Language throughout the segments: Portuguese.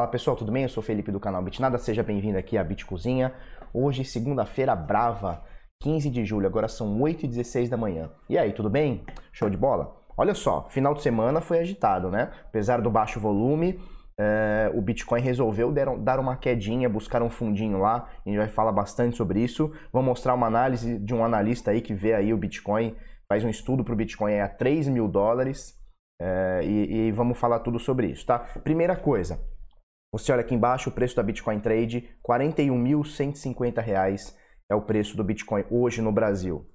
Fala pessoal, tudo bem? Eu sou Felipe do canal Bitnada, seja bem-vindo aqui à Bit Cozinha. Hoje, segunda-feira brava, 15 de julho, agora são 8h16 da manhã. E aí, tudo bem? Show de bola? Olha só, final de semana foi agitado, né? Apesar do baixo volume, é, o Bitcoin resolveu dar uma quedinha, buscar um fundinho lá, a gente vai falar bastante sobre isso. Vou mostrar uma análise de um analista aí que vê aí o Bitcoin, faz um estudo para o Bitcoin a 3 mil dólares. É, e, e vamos falar tudo sobre isso, tá? Primeira coisa, você olha aqui embaixo o preço da Bitcoin Trade, R$ 41.150 é o preço do Bitcoin hoje no Brasil.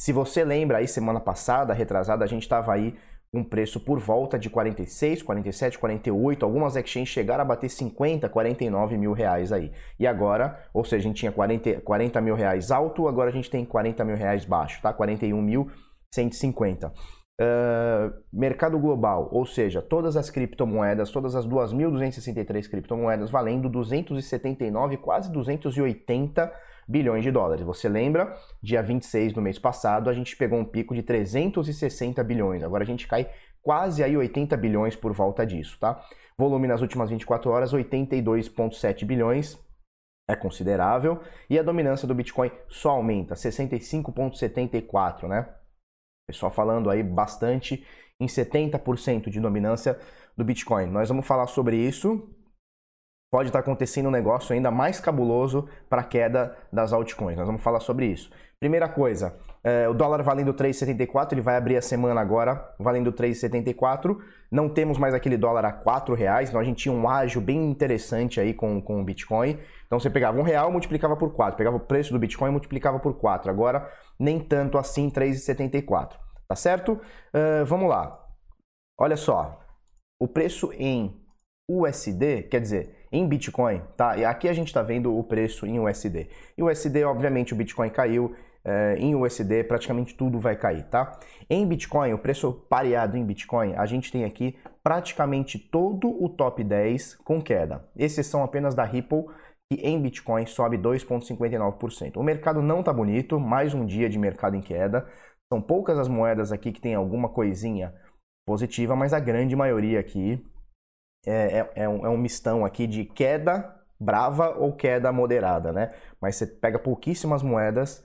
Se você lembra aí, semana passada, retrasada, a gente estava aí com um preço por volta de 46, 47, 48, algumas exchanges chegaram a bater 50, 49 mil reais aí. E agora, ou seja, a gente tinha 40, 40 mil reais alto, agora a gente tem 40 mil reais baixo, tá? 41.150. Uh, mercado global, ou seja, todas as criptomoedas, todas as 2.263 criptomoedas valendo 279, quase 280 bilhões de dólares. Você lembra? Dia 26 do mês passado, a gente pegou um pico de 360 bilhões. Agora a gente cai quase aí 80 bilhões por volta disso, tá? Volume nas últimas 24 horas, 82,7 bilhões. É considerável. E a dominância do Bitcoin só aumenta, 65,74, né? Pessoal falando aí bastante em 70% de dominância do Bitcoin. Nós vamos falar sobre isso. Pode estar acontecendo um negócio ainda mais cabuloso para a queda das altcoins. Nós vamos falar sobre isso. Primeira coisa, é, o dólar valendo 3,74, ele vai abrir a semana agora valendo 3,74. Não temos mais aquele dólar a 4 reais, então a gente tinha um ágio bem interessante aí com, com o Bitcoin. Então você pegava um real, multiplicava por 4, pegava o preço do Bitcoin e multiplicava por 4. Agora, nem tanto assim, 3,74. Tá certo? Uh, vamos lá. Olha só. O preço em USD, quer dizer, em Bitcoin, tá? E aqui a gente está vendo o preço em USD. Em USD, obviamente, o Bitcoin caiu. Uh, em USD, praticamente tudo vai cair, tá? Em Bitcoin, o preço pareado em Bitcoin, a gente tem aqui praticamente todo o top 10 com queda. Exceção apenas da Ripple, que em Bitcoin sobe 2,59%. O mercado não tá bonito, mais um dia de mercado em queda. São poucas as moedas aqui que tem alguma coisinha positiva, mas a grande maioria aqui é, é, é, um, é um mistão aqui de queda brava ou queda moderada, né? Mas você pega pouquíssimas moedas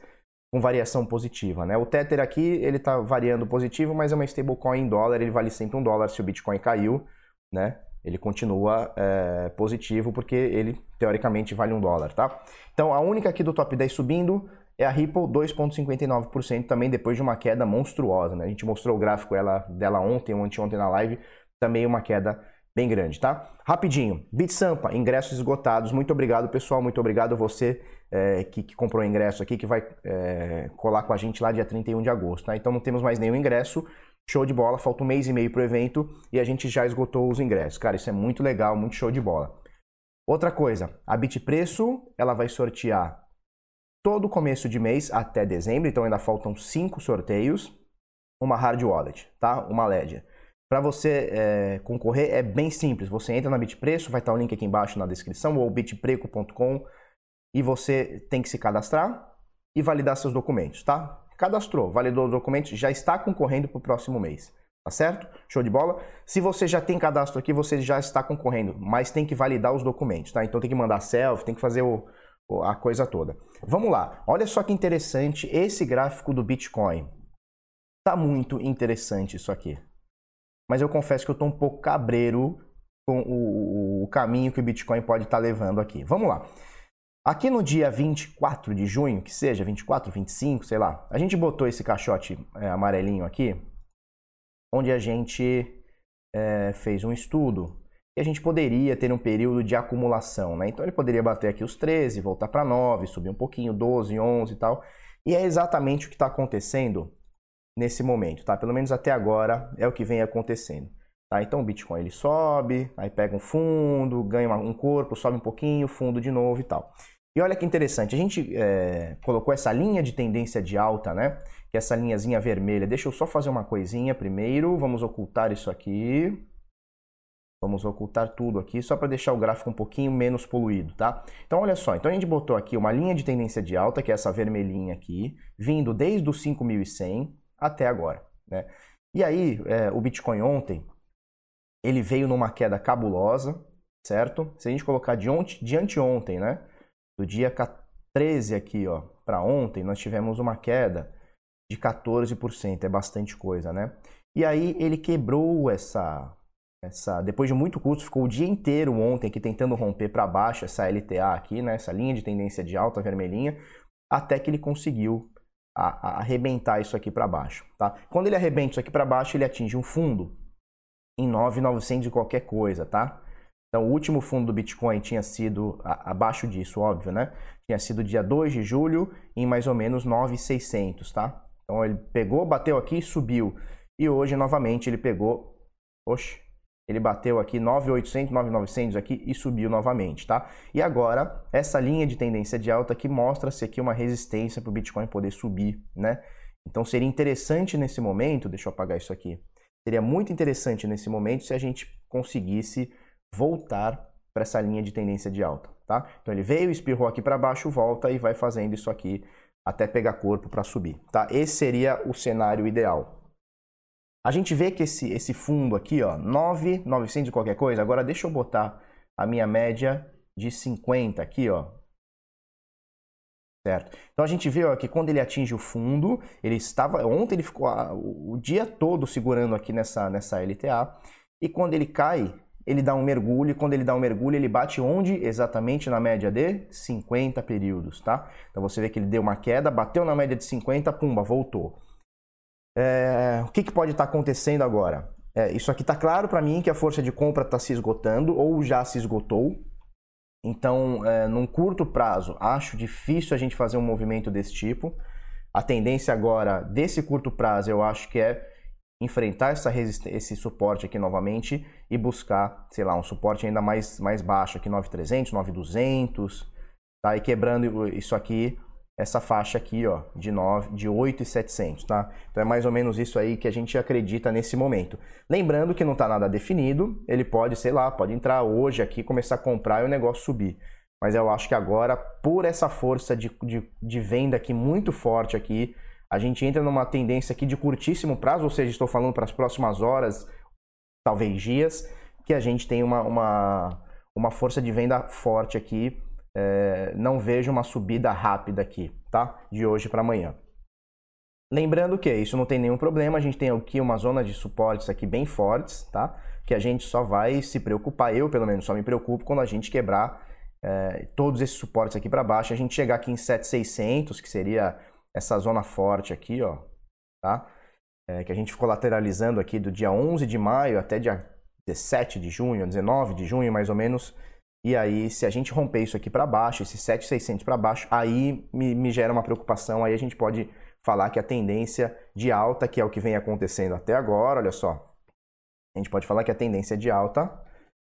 com variação positiva, né? O Tether aqui, ele tá variando positivo, mas é uma stablecoin em dólar, ele vale sempre um dólar se o Bitcoin caiu, né? Ele continua é, positivo porque ele, teoricamente, vale um dólar, tá? Então, a única aqui do top 10 subindo é a Ripple 2,59% também depois de uma queda monstruosa. Né? A gente mostrou o gráfico ela, dela ontem ou anteontem na live, também uma queda bem grande, tá? Rapidinho, BitSampa, ingressos esgotados. Muito obrigado, pessoal. Muito obrigado você é, que, que, comprou o ingresso aqui, que vai é, colar com a gente lá dia 31 de agosto, tá? Então não temos mais nenhum ingresso. Show de bola, falta um mês e meio pro evento e a gente já esgotou os ingressos. Cara, isso é muito legal, muito show de bola. Outra coisa, a Bitpreço, ela vai sortear todo começo de mês até dezembro, então ainda faltam cinco sorteios, uma hard wallet, tá? Uma Ledger. Para você é, concorrer é bem simples. Você entra na Bitpreço, vai estar o link aqui embaixo na descrição ou bitpreco.com e você tem que se cadastrar e validar seus documentos, tá? Cadastrou, validou os documentos, já está concorrendo para o próximo mês. Tá certo? Show de bola? Se você já tem cadastro aqui, você já está concorrendo, mas tem que validar os documentos, tá? Então tem que mandar selfie, tem que fazer o, a coisa toda. Vamos lá, olha só que interessante esse gráfico do Bitcoin. Tá muito interessante isso aqui. Mas eu confesso que eu tô um pouco cabreiro com o, o caminho que o Bitcoin pode estar tá levando aqui. Vamos lá. Aqui no dia 24 de junho, que seja 24, 25, sei lá, a gente botou esse caixote é, amarelinho aqui, onde a gente é, fez um estudo e a gente poderia ter um período de acumulação, né? Então ele poderia bater aqui os 13, voltar para 9, subir um pouquinho, 12, 11 e tal. E é exatamente o que está acontecendo nesse momento, tá? Pelo menos até agora é o que vem acontecendo. Tá? Então o Bitcoin ele sobe, aí pega um fundo, ganha um corpo, sobe um pouquinho, fundo de novo e tal. E olha que interessante, a gente é, colocou essa linha de tendência de alta, né? Que é essa linhazinha vermelha. Deixa eu só fazer uma coisinha primeiro, vamos ocultar isso aqui. Vamos ocultar tudo aqui, só para deixar o gráfico um pouquinho menos poluído, tá? Então, olha só, então a gente botou aqui uma linha de tendência de alta, que é essa vermelhinha aqui, vindo desde os 5.100 até agora, né? E aí, é, o Bitcoin ontem, ele veio numa queda cabulosa, certo? Se a gente colocar de, ontem, de anteontem, né? Do dia 13 aqui, ó, para ontem, nós tivemos uma queda de 14%, é bastante coisa, né? E aí ele quebrou essa essa depois de muito custo, ficou o dia inteiro ontem aqui tentando romper para baixo essa LTA aqui, né, essa linha de tendência de alta vermelhinha, até que ele conseguiu a, a arrebentar isso aqui para baixo, tá? Quando ele arrebenta isso aqui para baixo, ele atinge um fundo em 9,900 e qualquer coisa, tá? Então, o último fundo do Bitcoin tinha sido abaixo disso, óbvio, né? Tinha sido dia 2 de julho em mais ou menos 9,600, tá? Então, ele pegou, bateu aqui subiu. E hoje, novamente, ele pegou... Oxe, ele bateu aqui 9.800, 9.900 aqui e subiu novamente, tá? E agora, essa linha de tendência de alta aqui mostra-se aqui uma resistência para o Bitcoin poder subir, né? Então seria interessante nesse momento, deixa eu apagar isso aqui, seria muito interessante nesse momento se a gente conseguisse voltar para essa linha de tendência de alta, tá? Então ele veio, espirrou aqui para baixo, volta e vai fazendo isso aqui até pegar corpo para subir, tá? Esse seria o cenário ideal. A gente vê que esse, esse fundo aqui, ó, 9,900 e qualquer coisa. Agora deixa eu botar a minha média de 50 aqui, ó. Certo? Então a gente vê ó, que quando ele atinge o fundo, ele estava. Ontem ele ficou o dia todo segurando aqui nessa, nessa LTA. E quando ele cai, ele dá um mergulho. E quando ele dá um mergulho, ele bate onde? Exatamente na média de 50 períodos, tá? Então você vê que ele deu uma queda, bateu na média de 50, pumba, voltou. É, o que, que, pode estar tá acontecendo agora? É, isso aqui está claro para mim que a força de compra está se esgotando ou já se esgotou. Então, é, num curto prazo, acho difícil a gente fazer um movimento desse tipo. A tendência agora, desse curto prazo, eu acho que é enfrentar essa esse suporte aqui novamente e buscar, sei lá, um suporte ainda mais, mais baixo aqui, 9.300, 9.200, tá? E quebrando isso aqui essa faixa aqui, ó, de 9, de 8,700, tá? Então é mais ou menos isso aí que a gente acredita nesse momento. Lembrando que não está nada definido, ele pode, sei lá, pode entrar hoje aqui, começar a comprar e o negócio subir. Mas eu acho que agora, por essa força de, de, de venda aqui muito forte aqui, a gente entra numa tendência aqui de curtíssimo prazo, ou seja, estou falando para as próximas horas, talvez dias, que a gente tem uma, uma, uma força de venda forte aqui é, não vejo uma subida rápida aqui, tá? De hoje para amanhã. Lembrando que isso não tem nenhum problema, a gente tem aqui uma zona de suportes aqui bem fortes, tá? Que a gente só vai se preocupar, eu pelo menos só me preocupo quando a gente quebrar é, todos esses suportes aqui para baixo, a gente chegar aqui em 7600, que seria essa zona forte aqui, ó, tá? É, que a gente ficou lateralizando aqui do dia 11 de maio até dia 17 de junho, 19 de junho mais ou menos, e aí, se a gente romper isso aqui para baixo, esse 7,600 para baixo, aí me, me, gera uma preocupação. Aí a gente pode falar que a tendência de alta, que é o que vem acontecendo até agora, olha só. A gente pode falar que a tendência de alta está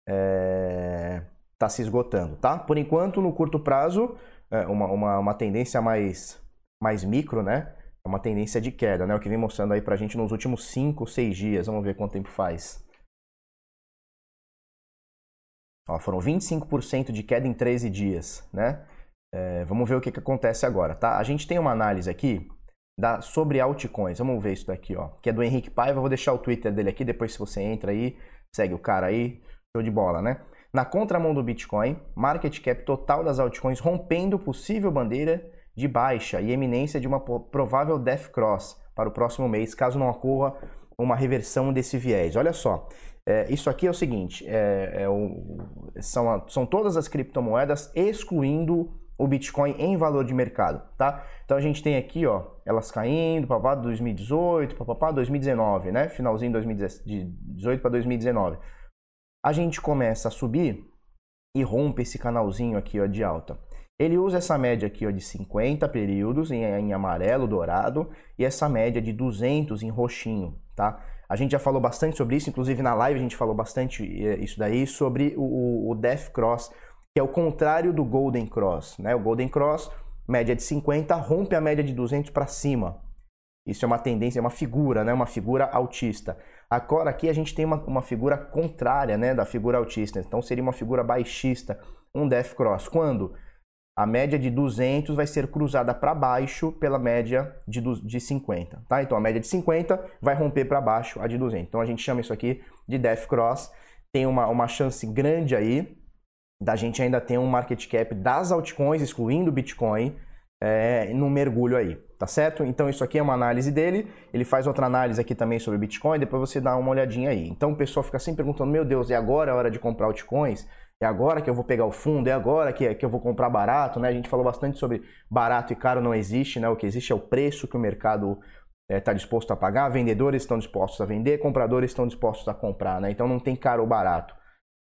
é, tá se esgotando, tá? Por enquanto, no curto prazo, é uma, uma, uma tendência mais, mais micro, né? É uma tendência de queda, né? O que vem mostrando aí pra gente nos últimos 5, 6 dias. Vamos ver quanto tempo faz. Ó, foram 25% de queda em 13 dias, né? É, vamos ver o que, que acontece agora, tá? A gente tem uma análise aqui da, sobre altcoins. Vamos ver isso daqui, ó. Que é do Henrique Paiva. Vou deixar o Twitter dele aqui. Depois, se você entra aí, segue o cara aí. Show de bola, né? Na contramão do Bitcoin, market cap total das altcoins rompendo possível bandeira de baixa e eminência de uma provável death cross para o próximo mês, caso não ocorra uma reversão desse viés. Olha só, é, isso aqui é o seguinte: é, é o, são, são todas as criptomoedas excluindo o Bitcoin em valor de mercado, tá? Então a gente tem aqui, ó, elas caindo, papá, 2018, papá, 2019, né? Finalzinho de 2018 para 2019. A gente começa a subir e rompe esse canalzinho aqui, ó, de alta. Ele usa essa média aqui, ó, de 50 períodos em, em amarelo, dourado, e essa média de 200 em roxinho, tá? A gente já falou bastante sobre isso, inclusive na live a gente falou bastante eh, isso daí, sobre o, o Death Cross, que é o contrário do Golden Cross. Né? O Golden Cross, média de 50, rompe a média de 200 para cima. Isso é uma tendência, é uma figura, né? uma figura autista. Agora aqui a gente tem uma, uma figura contrária né? da figura autista, então seria uma figura baixista, um Death Cross. Quando? A média de 200 vai ser cruzada para baixo pela média de, de 50, tá? Então a média de 50 vai romper para baixo a de 200. Então a gente chama isso aqui de Death Cross. tem uma, uma chance grande aí da gente ainda ter um market cap das altcoins, excluindo o Bitcoin, é, no mergulho aí, tá certo? Então isso aqui é uma análise dele, ele faz outra análise aqui também sobre Bitcoin, depois você dá uma olhadinha aí. Então o pessoal fica sempre perguntando, meu Deus, é agora a hora de comprar altcoins? É agora que eu vou pegar o fundo? É agora que, que eu vou comprar barato? Né? A gente falou bastante sobre barato e caro não existe, né? O que existe é o preço que o mercado está é, disposto a pagar, vendedores estão dispostos a vender, compradores estão dispostos a comprar, né? Então não tem caro ou barato.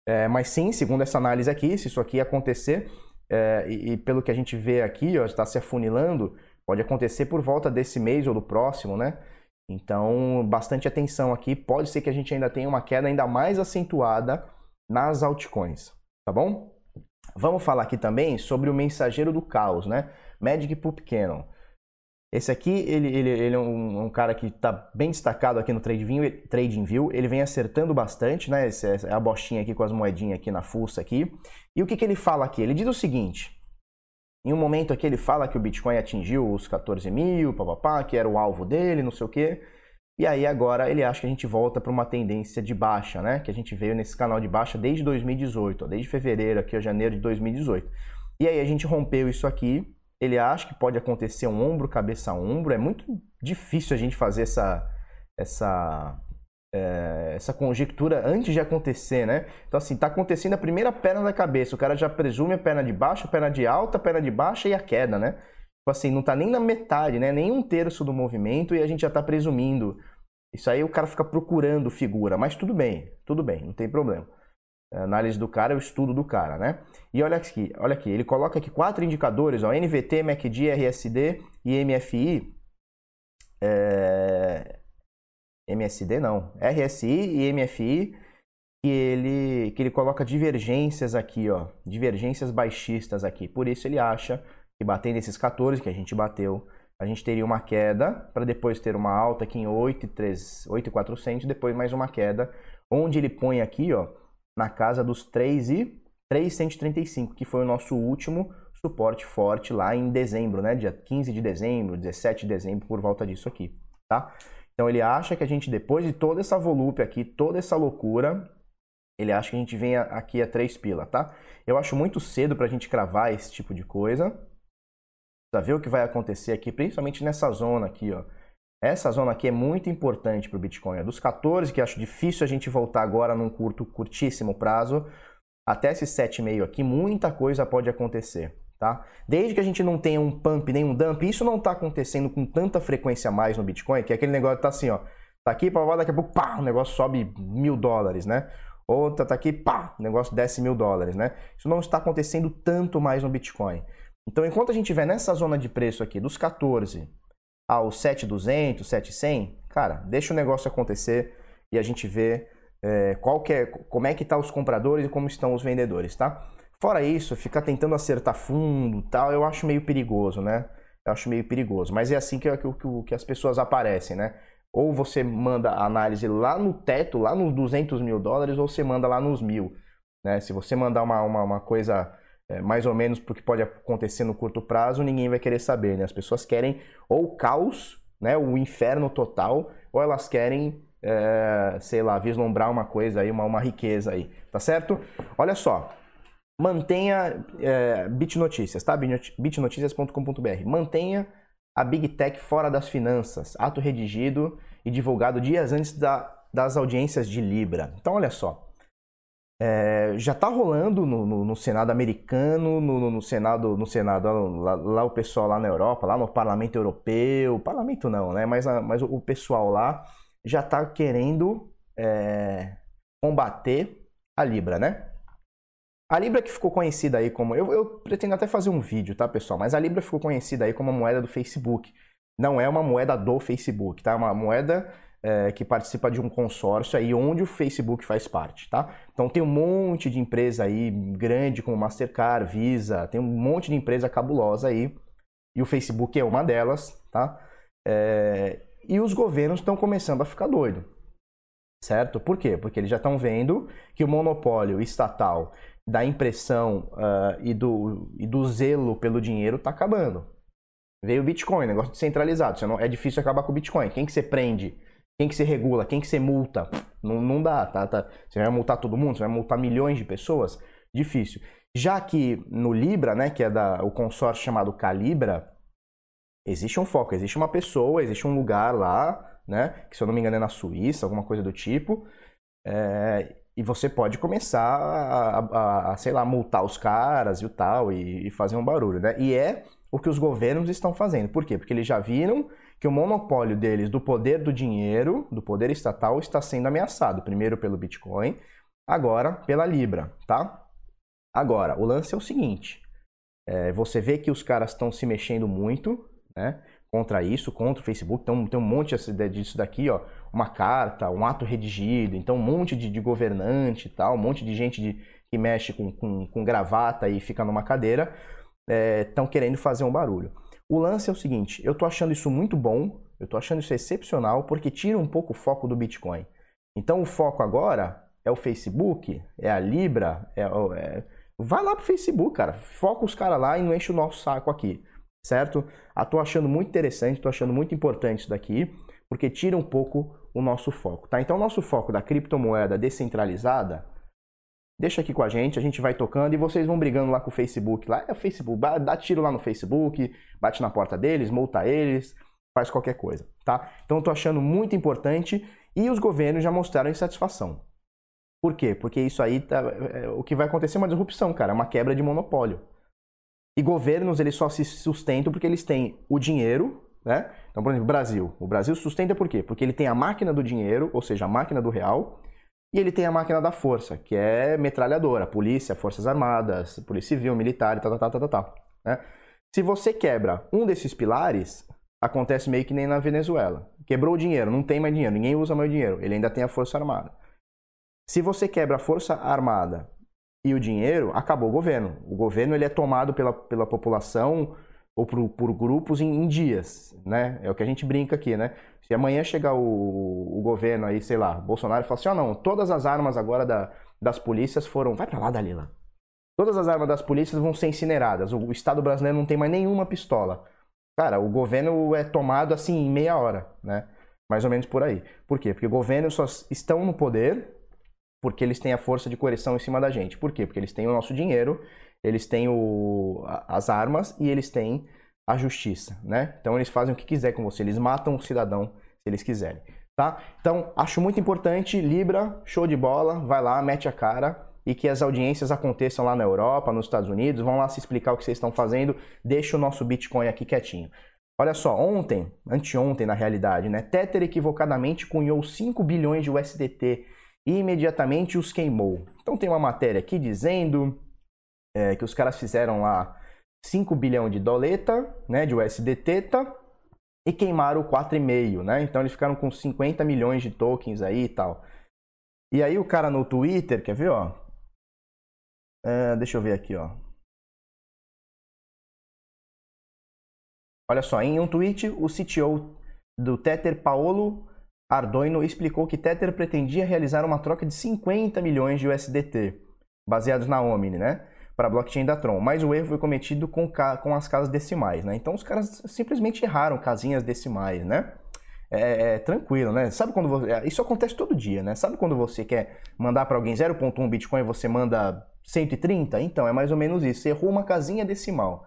É, mas sim, segundo essa análise aqui, se isso aqui acontecer, é, e, e, pelo que a gente vê aqui, está se afunilando, pode acontecer por volta desse mês ou do próximo, né? Então, bastante atenção aqui. Pode ser que a gente ainda tenha uma queda ainda mais acentuada nas altcoins, tá bom? Vamos falar aqui também sobre o mensageiro do caos, né? Magic Poop Cannon. Esse aqui, ele, ele, ele é um, um, cara que está bem destacado aqui no TradingView, TradingView. Ele vem acertando bastante, né? Essa é a bostinha aqui com as moedinhas aqui na fuça aqui. E o que, que ele fala aqui? Ele diz o seguinte. Em um momento aqui ele fala que o Bitcoin atingiu os 14 mil, papapá, que era o alvo dele, não sei o quê. E aí agora ele acha que a gente volta para uma tendência de baixa, né? Que a gente veio nesse canal de baixa desde 2018, ó, desde fevereiro aqui, ó, janeiro de 2018. E aí a gente rompeu isso aqui ele acha que pode acontecer um ombro, cabeça a ombro. É muito difícil a gente fazer essa, essa, é, essa conjectura antes de acontecer, né? Então, assim, tá acontecendo a primeira perna da cabeça. O cara já presume a perna de baixo, a perna de alta, a perna de baixa e a queda, né? Tipo assim, não tá nem na metade, né? Nem um terço do movimento e a gente já tá presumindo. Isso aí o cara fica procurando figura, mas tudo bem, tudo bem, não tem problema. A análise do cara é o estudo do cara, né? E olha aqui, olha aqui, ele coloca aqui quatro indicadores, ó, NVT, MACD, RSD e MFI. É... MSD não, RSI e MFI, que ele, que ele coloca divergências aqui, ó, divergências baixistas aqui. Por isso ele acha que batendo esses 14 que a gente bateu, a gente teria uma queda para depois ter uma alta aqui em 8,400, depois mais uma queda, onde ele põe aqui, ó, na casa dos 3 e 335, que foi o nosso último suporte forte lá em dezembro, né? Dia 15 de dezembro, 17 de dezembro, por volta disso aqui, tá? Então ele acha que a gente, depois de toda essa volúpia aqui, toda essa loucura, ele acha que a gente venha aqui a 3 pila, tá? Eu acho muito cedo para a gente cravar esse tipo de coisa. Pra ver o que vai acontecer aqui, principalmente nessa zona aqui, ó. Essa zona aqui é muito importante para o Bitcoin. É dos 14, que acho difícil a gente voltar agora num curto, curtíssimo prazo, até esse 7,5 aqui, muita coisa pode acontecer. Tá? Desde que a gente não tenha um pump nem um dump, isso não está acontecendo com tanta frequência mais no Bitcoin, que é aquele negócio que tá assim, ó. Tá aqui, pá, daqui a pouco, pá, o negócio sobe mil dólares, né? Outra tá aqui, pá, o negócio desce mil dólares, né? Isso não está acontecendo tanto mais no Bitcoin. Então, enquanto a gente estiver nessa zona de preço aqui, dos 14 aos 7,200, 7,100, cara, deixa o negócio acontecer e a gente vê é, qual que é, como é que tá os compradores e como estão os vendedores, tá? Fora isso, ficar tentando acertar fundo tal, eu acho meio perigoso, né? Eu acho meio perigoso. Mas é assim que, que, que as pessoas aparecem, né? Ou você manda a análise lá no teto, lá nos 200 mil dólares, ou você manda lá nos mil. Né? Se você mandar uma, uma, uma coisa é, mais ou menos porque pode acontecer no curto prazo, ninguém vai querer saber, né? As pessoas querem ou caos, né, o inferno total, ou elas querem, é, sei lá, vislumbrar uma coisa aí, uma, uma riqueza aí, tá certo? Olha só, mantenha é, Bitnoticias, tá? bitnoticias.com.br. Mantenha a Big Tech fora das finanças, ato redigido e divulgado dias antes da, das audiências de Libra. Então, olha só, é, já está rolando no, no, no, Senado americano, no, no, Senado, no Senado lá, lá, o pessoal lá na Europa, lá no Parlamento Europeu, Parlamento não, né? Mas, a, mas o pessoal lá já está querendo é, combater a Libra, né? A Libra que ficou conhecida aí como. Eu, eu pretendo até fazer um vídeo, tá, pessoal? Mas a Libra ficou conhecida aí como a moeda do Facebook. Não é uma moeda do Facebook, tá? É uma moeda é, que participa de um consórcio aí onde o Facebook faz parte, tá? Então tem um monte de empresa aí grande como Mastercard, Visa, tem um monte de empresa cabulosa aí e o Facebook é uma delas, tá? É, e os governos estão começando a ficar doido, certo? Por quê? Porque eles já estão vendo que o monopólio estatal da impressão uh, e, do, e do zelo pelo dinheiro está acabando. Veio o Bitcoin, negócio descentralizado. Não, é difícil acabar com o Bitcoin. Quem que você prende? Quem que se regula? Quem que se multa? Não, não dá, tá, tá? Você vai multar todo mundo, você vai multar milhões de pessoas? Difícil. Já que no Libra, né, que é da, o consórcio chamado Calibra, existe um foco, existe uma pessoa, existe um lugar lá, né, que se eu não me engano é na Suíça, alguma coisa do tipo, é, e você pode começar a, a, a, sei lá, multar os caras e o tal, e, e fazer um barulho, né? E é o que os governos estão fazendo. Por quê? Porque eles já viram que o monopólio deles do poder do dinheiro, do poder estatal, está sendo ameaçado. Primeiro pelo Bitcoin, agora pela Libra, tá? Agora, o lance é o seguinte: é, você vê que os caras estão se mexendo muito, né? Contra isso, contra o Facebook. Então, tem um monte disso daqui, ó. Uma carta, um ato redigido. Então, um monte de, de governante e tal, um monte de gente de, que mexe com, com, com gravata e fica numa cadeira, estão é, querendo fazer um barulho. O lance é o seguinte: eu tô achando isso muito bom, eu tô achando isso excepcional, porque tira um pouco o foco do Bitcoin. Então, o foco agora é o Facebook, é a Libra, é, é Vai lá pro Facebook, cara. Foca os caras lá e não enche o nosso saco aqui, certo? Ah, tô achando muito interessante, tô achando muito importante isso daqui, porque tira um pouco o nosso foco, tá? Então, o nosso foco da criptomoeda descentralizada, deixa aqui com a gente, a gente vai tocando e vocês vão brigando lá com o Facebook. Lá é o Facebook, dá tiro lá no Facebook, bate na porta deles, multa eles, faz qualquer coisa, tá? Então, eu tô achando muito importante e os governos já mostraram insatisfação. Por quê? Porque isso aí, tá, é, o que vai acontecer é uma disrupção, cara, é uma quebra de monopólio. E governos, eles só se sustentam porque eles têm o dinheiro, né? Então, por exemplo, Brasil. O Brasil sustenta por quê? Porque ele tem a máquina do dinheiro, ou seja, a máquina do real, e ele tem a máquina da força, que é metralhadora, polícia, forças armadas, polícia civil, militar, tal, tal, tal, tal, tal. Né? Se você quebra um desses pilares, acontece meio que nem na Venezuela. Quebrou o dinheiro, não tem mais dinheiro, ninguém usa mais dinheiro, ele ainda tem a força armada. Se você quebra a força armada e o dinheiro, acabou o governo. O governo ele é tomado pela, pela população ou por, por grupos em, em, dias, né? É o que a gente brinca aqui, né? Se amanhã chegar o, o governo aí, sei lá, Bolsonaro e falar assim, ó, oh, não, todas as armas agora da, das polícias foram... Vai para lá, Dalila. Todas as armas das polícias vão ser incineradas. O, o Estado brasileiro não tem mais nenhuma pistola. Cara, o governo é tomado assim em meia hora, né? Mais ou menos por aí. Por quê? Porque governos só estão no poder porque eles têm a força de coerção em cima da gente. Por quê? Porque eles têm o nosso dinheiro, eles têm o, as armas e eles têm a justiça, né? Então eles fazem o que quiser com você, eles matam o cidadão se eles quiserem, tá? Então acho muito importante, Libra, show de bola, vai lá, mete a cara e que as audiências aconteçam lá na Europa, nos Estados Unidos, vão lá se explicar o que vocês estão fazendo, deixa o nosso Bitcoin aqui quietinho. Olha só, ontem, anteontem na realidade, né? Tether equivocadamente cunhou 5 bilhões de USDT e imediatamente os queimou. Então tem uma matéria aqui dizendo é, que os caras fizeram lá 5 bilhão de doleta, né, de USDT, e queimaram 4,5, né? Então eles ficaram com 50 milhões de tokens aí e tal. E aí o cara no Twitter, quer ver, ó? É, deixa eu ver aqui, ó. Olha só, em um tweet, o CTO do Tether, Paolo Ardoino explicou que Tether pretendia realizar uma troca de 50 milhões de USDT, baseados na Omni, né? Para a blockchain da Tron. Mas o erro foi cometido com, com as casas decimais, né? Então os caras simplesmente erraram casinhas decimais, né? É, é, tranquilo, né? Sabe quando você. É, isso acontece todo dia, né? Sabe quando você quer mandar para alguém 0.1 Bitcoin e você manda 130? Então, é mais ou menos isso. Você errou uma casinha decimal.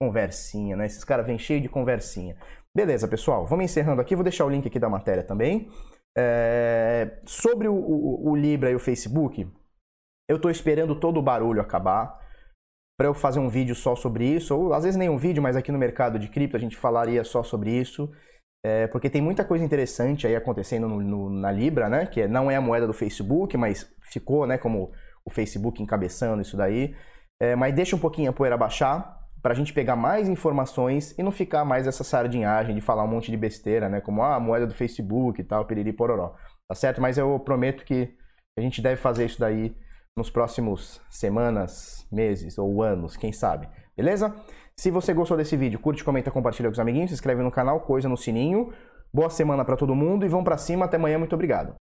Conversinha, né? Esses caras vêm cheio de conversinha. Beleza, pessoal, vamos encerrando aqui. Vou deixar o link aqui da matéria também. É... Sobre o, o, o, Libra e o Facebook, eu estou esperando todo o barulho acabar para eu fazer um vídeo só sobre isso, ou às vezes nem um vídeo, mas aqui no mercado de cripto a gente falaria só sobre isso, é... porque tem muita coisa interessante aí acontecendo no, no, na Libra, né? Que não é a moeda do Facebook, mas ficou, né? Como o Facebook encabeçando isso daí. É... mas deixa um pouquinho a poeira baixar para a gente pegar mais informações e não ficar mais essa sardinhagem de falar um monte de besteira, né? Como ah, a moeda do Facebook e tal, piriri pororó. Tá certo? Mas eu prometo que a gente deve fazer isso daí nos próximos semanas, meses ou anos, quem sabe. Beleza? Se você gostou desse vídeo, curte, comenta, compartilha com os amiguinhos, se inscreve no canal, coisa no sininho. Boa semana para todo mundo e vamos para cima. Até amanhã. Muito obrigado.